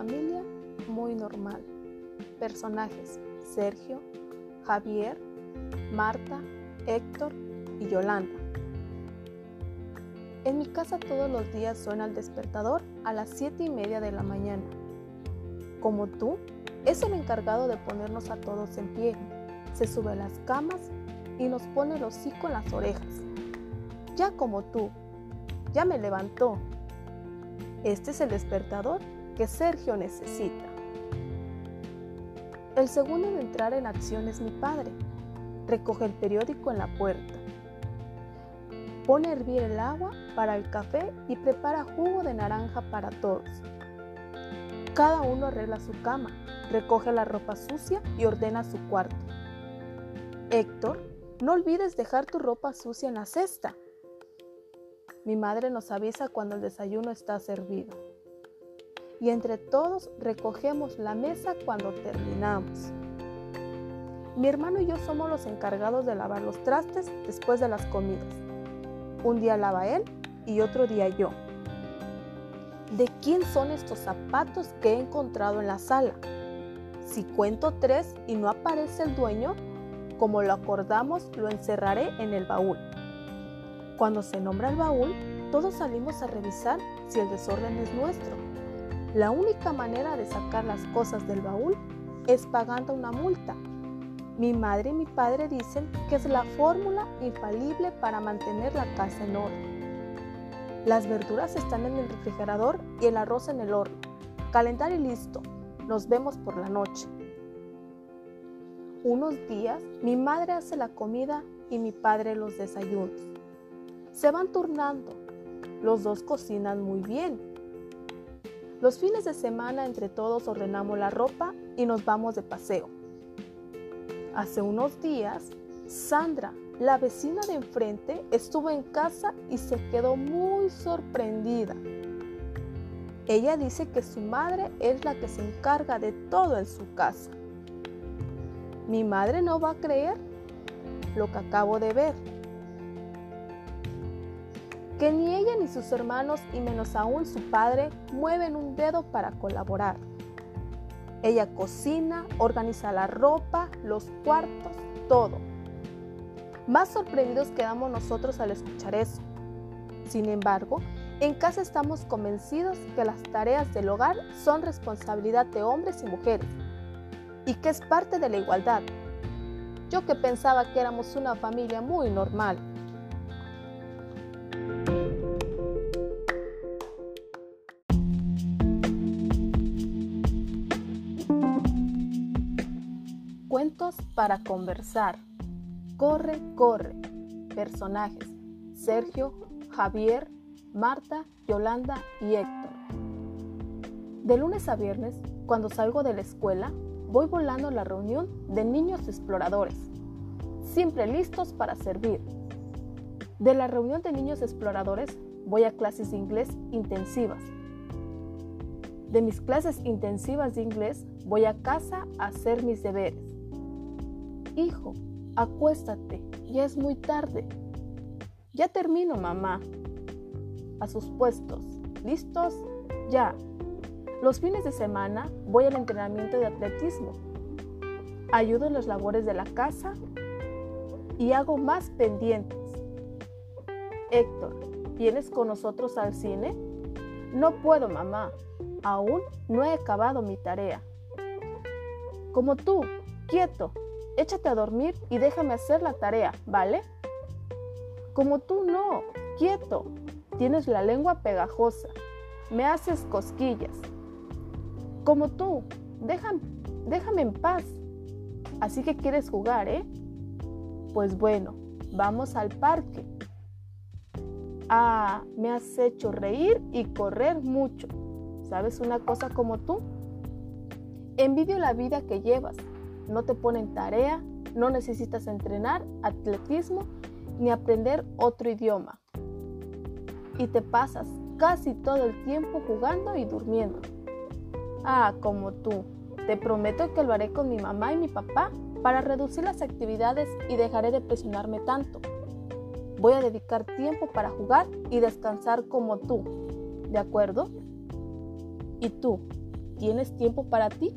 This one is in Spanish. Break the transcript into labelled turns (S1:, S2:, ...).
S1: familia muy normal. Personajes Sergio, Javier, Marta, Héctor y Yolanda. En mi casa todos los días suena el despertador a las 7 y media de la mañana. Como tú, es el encargado de ponernos a todos en pie. Se sube a las camas y nos pone el hocico en las orejas. Ya como tú, ya me levantó. Este es el despertador que Sergio necesita. El segundo en entrar en acción es mi padre. Recoge el periódico en la puerta. Pone a hervir el agua para el café y prepara jugo de naranja para todos. Cada uno arregla su cama, recoge la ropa sucia y ordena su cuarto. Héctor, no olvides dejar tu ropa sucia en la cesta. Mi madre nos avisa cuando el desayuno está servido. Y entre todos recogemos la mesa cuando terminamos. Mi hermano y yo somos los encargados de lavar los trastes después de las comidas. Un día lava él y otro día yo. ¿De quién son estos zapatos que he encontrado en la sala? Si cuento tres y no aparece el dueño, como lo acordamos, lo encerraré en el baúl. Cuando se nombra el baúl, todos salimos a revisar si el desorden es nuestro. La única manera de sacar las cosas del baúl es pagando una multa. Mi madre y mi padre dicen que es la fórmula infalible para mantener la casa en orden. Las verduras están en el refrigerador y el arroz en el horno. Calentar y listo. Nos vemos por la noche. Unos días mi madre hace la comida y mi padre los desayunos. Se van turnando. Los dos cocinan muy bien. Los fines de semana entre todos ordenamos la ropa y nos vamos de paseo. Hace unos días, Sandra, la vecina de enfrente, estuvo en casa y se quedó muy sorprendida. Ella dice que su madre es la que se encarga de todo en su casa. Mi madre no va a creer lo que acabo de ver que ni ella ni sus hermanos y menos aún su padre mueven un dedo para colaborar. Ella cocina, organiza la ropa, los cuartos, todo. Más sorprendidos quedamos nosotros al escuchar eso. Sin embargo, en casa estamos convencidos que las tareas del hogar son responsabilidad de hombres y mujeres y que es parte de la igualdad. Yo que pensaba que éramos una familia muy normal. Cuentos para conversar. Corre, corre. Personajes. Sergio, Javier, Marta, Yolanda y Héctor. De lunes a viernes, cuando salgo de la escuela, voy volando a la reunión de niños exploradores, siempre listos para servir. De la reunión de niños exploradores, voy a clases de inglés intensivas. De mis clases intensivas de inglés, voy a casa a hacer mis deberes. Hijo, acuéstate, ya es muy tarde. Ya termino, mamá. A sus puestos. ¿Listos? Ya. Los fines de semana voy al entrenamiento de atletismo. Ayudo en las labores de la casa y hago más pendientes. Héctor, ¿vienes con nosotros al cine? No puedo, mamá. Aún no he acabado mi tarea. Como tú, quieto, échate a dormir y déjame hacer la tarea, ¿vale? Como tú no, quieto, tienes la lengua pegajosa, me haces cosquillas. Como tú, déjame, déjame en paz. Así que quieres jugar, ¿eh? Pues bueno, vamos al parque. Ah, me has hecho reír y correr mucho. ¿Sabes una cosa como tú? Envidio la vida que llevas no te ponen tarea, no necesitas entrenar atletismo ni aprender otro idioma. Y te pasas casi todo el tiempo jugando y durmiendo. Ah, como tú. Te prometo que lo haré con mi mamá y mi papá para reducir las actividades y dejaré de presionarme tanto. Voy a dedicar tiempo para jugar y descansar como tú. ¿De acuerdo? ¿Y tú? ¿Tienes tiempo para ti?